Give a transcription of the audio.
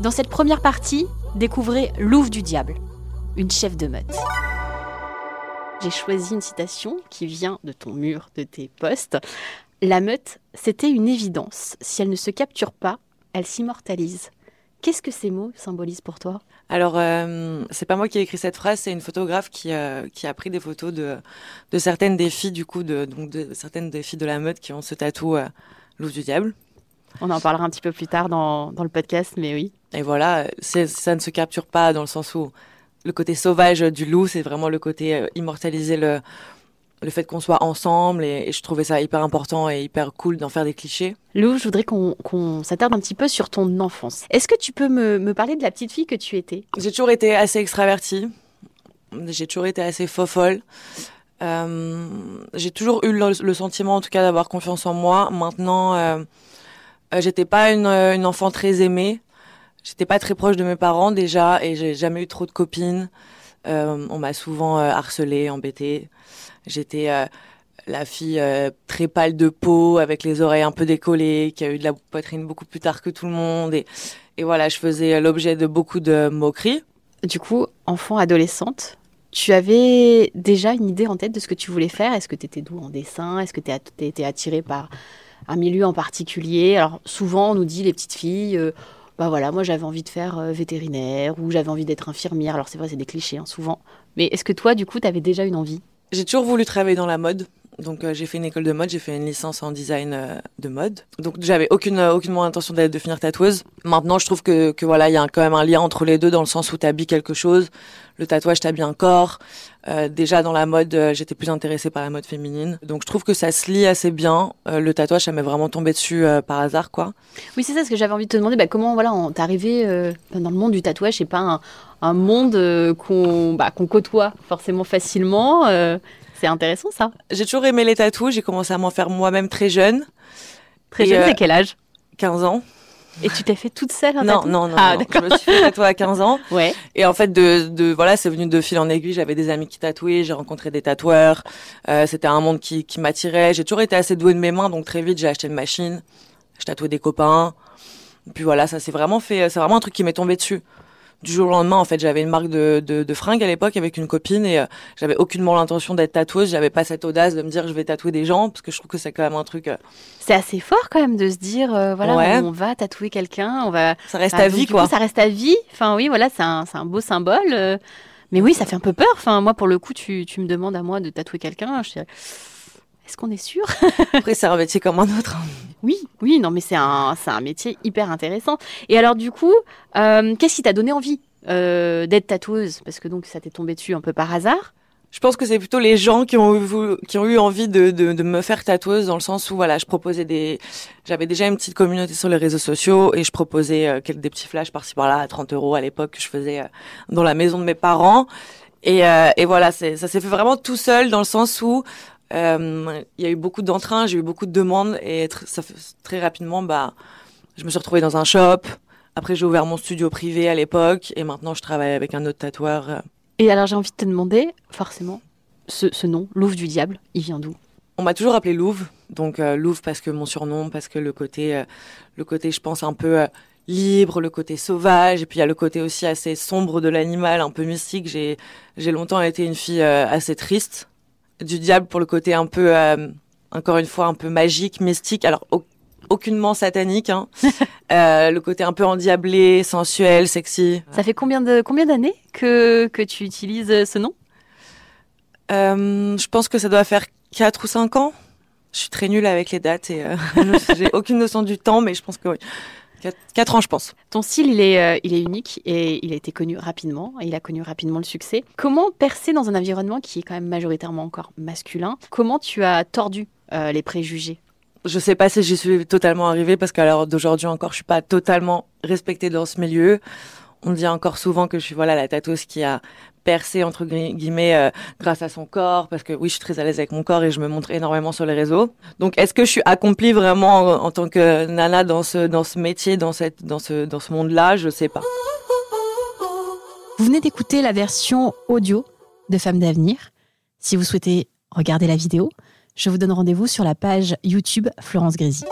Dans cette première partie, découvrez Louve du Diable, une chef de meute. J'ai choisi une citation qui vient de ton mur, de tes postes. La meute, c'était une évidence. Si elle ne se capture pas, elle s'immortalise. Qu'est-ce que ces mots symbolisent pour toi? Alors, euh, c'est pas moi qui ai écrit cette phrase, c'est une photographe qui, euh, qui a pris des photos de, de certaines des filles, du coup, de, donc de certaines des filles de la meute qui ont ce tatou euh, loup du diable. On en parlera un petit peu plus tard dans, dans le podcast, mais oui. Et voilà, ça ne se capture pas dans le sens où le côté sauvage du loup, c'est vraiment le côté euh, immortaliser le, le fait qu'on soit ensemble. Et, et je trouvais ça hyper important et hyper cool d'en faire des clichés. Lou, je voudrais qu'on qu'on s'attarde un petit peu sur ton enfance. Est-ce que tu peux me, me parler de la petite fille que tu étais? J'ai toujours été assez extravertie. J'ai toujours été assez fofolle. Euh, j'ai toujours eu le, le sentiment, en tout cas, d'avoir confiance en moi. Maintenant, euh, euh, j'étais pas une, euh, une enfant très aimée. J'étais pas très proche de mes parents déjà, et j'ai jamais eu trop de copines. Euh, on m'a souvent euh, harcelée, embêtée. J'étais euh, la fille très pâle de peau, avec les oreilles un peu décollées, qui a eu de la poitrine beaucoup plus tard que tout le monde. Et, et voilà, je faisais l'objet de beaucoup de moqueries. Du coup, enfant, adolescente, tu avais déjà une idée en tête de ce que tu voulais faire? Est-ce que tu étais doux en dessin? Est-ce que tu étais attirée par un milieu en particulier? Alors, souvent, on nous dit, les petites filles, bah voilà, moi j'avais envie de faire euh, vétérinaire ou j'avais envie d'être infirmière. Alors, c'est vrai, c'est des clichés, hein, souvent. Mais est-ce que toi, du coup, tu avais déjà une envie? J'ai toujours voulu travailler dans la mode. Donc euh, j'ai fait une école de mode, j'ai fait une licence en design euh, de mode. Donc j'avais aucune euh, aucunement intention de finir tatoueuse. Maintenant, je trouve que que voilà, il y a quand même un lien entre les deux dans le sens où t'habilles quelque chose. Le tatouage t'habille un corps. Euh, déjà dans la mode, euh, j'étais plus intéressée par la mode féminine. Donc je trouve que ça se lie assez bien. Le tatouage, ça m'est vraiment tombé dessus par hasard, quoi. Oui, c'est ça, ce que j'avais envie de te demander. Bah, comment voilà, t'es arrivé dans le monde du tatouage C'est pas un, un monde qu'on bah, qu'on côtoie forcément facilement. C'est intéressant ça. J'ai toujours aimé les tatous. J'ai commencé à m'en faire moi-même très jeune, Très Et, jeune, euh, c'est quel âge? 15 ans. Et tu t'es fait toute seule un Non, tatou? non, non, Ah, non. Je me suis fait tatouer à 15 ans. Ouais. Et en fait, de, de voilà, c'est venu de fil en aiguille. J'avais des amis qui tatouaient, j'ai rencontré des tatoueurs. Euh, C'était un monde qui, qui m'attirait. J'ai toujours été assez douée de mes mains, donc très vite j'ai acheté une machine. Je tatouais des copains. Puis voilà, ça s'est vraiment fait. C'est vraiment un truc qui m'est tombé dessus. Du jour au lendemain, en fait, j'avais une marque de, de, de fringues à l'époque avec une copine et euh, j'avais aucunement l'intention d'être tatoueuse. J'avais pas cette audace de me dire je vais tatouer des gens parce que je trouve que c'est quand même un truc. euh, C'est assez fort quand même de se dire, euh, voilà, Ouais. on va tatouer quelqu'un, on va. ça reste à vie, quoi. coup, ça reste à vie. Enfin, oui, voilà, c'est un, un beau symbole. euh, Mais oui, ça fait un peu peur. Enfin, moi, pour le coup, tu, tu me demandes à moi de tatouer quelqu'un. Je est-ce qu'on est sûr? Après, c'est un métier comme un autre. Oui, oui, non, mais c'est un, c'est un métier hyper intéressant. Et alors, du coup, euh, qu'est-ce qui t'a donné envie euh, d'être tatoueuse? Parce que donc, ça t'est tombé dessus un peu par hasard. Je pense que c'est plutôt les gens qui ont eu, qui ont eu envie de, de, de me faire tatoueuse dans le sens où voilà, je proposais des, j'avais déjà une petite communauté sur les réseaux sociaux et je proposais euh, quelques des petits flashs par-ci par-là à 30 euros à l'époque que je faisais euh, dans la maison de mes parents et, euh, et voilà, ça s'est fait vraiment tout seul dans le sens où euh, il y a eu beaucoup d'entrain, j'ai eu beaucoup de demandes et tr- ça fait, très rapidement bah je me suis retrouvée dans un shop. Après j'ai ouvert mon studio privé à l'époque et maintenant je travaille avec un autre tatoueur. euh, Et alors, j'ai envie de te demander, forcément, ce, ce nom, Louve du Diable, il vient d'où? On m'a toujours appelé Louve, donc euh, Louve parce que mon surnom, parce que le côté, euh, le côté, je pense un peu euh, libre, le côté sauvage, et puis il y a le côté aussi assez sombre de l'animal, un peu mystique. J'ai, longtemps été une fille assez triste, du diable pour le côté un peu, euh, encore une fois, un peu magique, mystique. Alors au- aucunement satanique, hein. Euh, le côté un peu endiablé, sensuel, sexy. Ça fait combien de combien d'années que, que tu utilises ce nom? Euh, je pense que ça doit faire 4 ou 5 ans. Je suis très nulle avec les dates et euh, j'ai aucune notion du temps, mais je pense que oui. 4, ans, je pense. Ton style, il est, euh, il est unique et il a été connu rapidement. Et il a connu rapidement le succès. Comment percer dans un environnement qui est quand même majoritairement encore masculin? Comment tu as tordu euh, les préjugés? Je sais pas si j'y suis totalement arrivée parce qu'à l'heure d'aujourd'hui encore, je suis pas totalement respectée dans ce milieu. On dit encore souvent que je suis voilà la tatoueuse qui a percé entre gui- guillemets euh, grâce à son corps parce que oui, je suis très à l'aise avec mon corps et je me montre énormément sur les réseaux. Donc est-ce que je suis accomplie vraiment en, tant que nana dans ce dans ce métier, dans cette dans ce dans ce monde-là, je sais pas. Vous venez d'écouter la version audio de Femmes d'avenir. Si vous souhaitez regarder la vidéo, je vous donne rendez-vous sur la page YouTube Florence Grésy.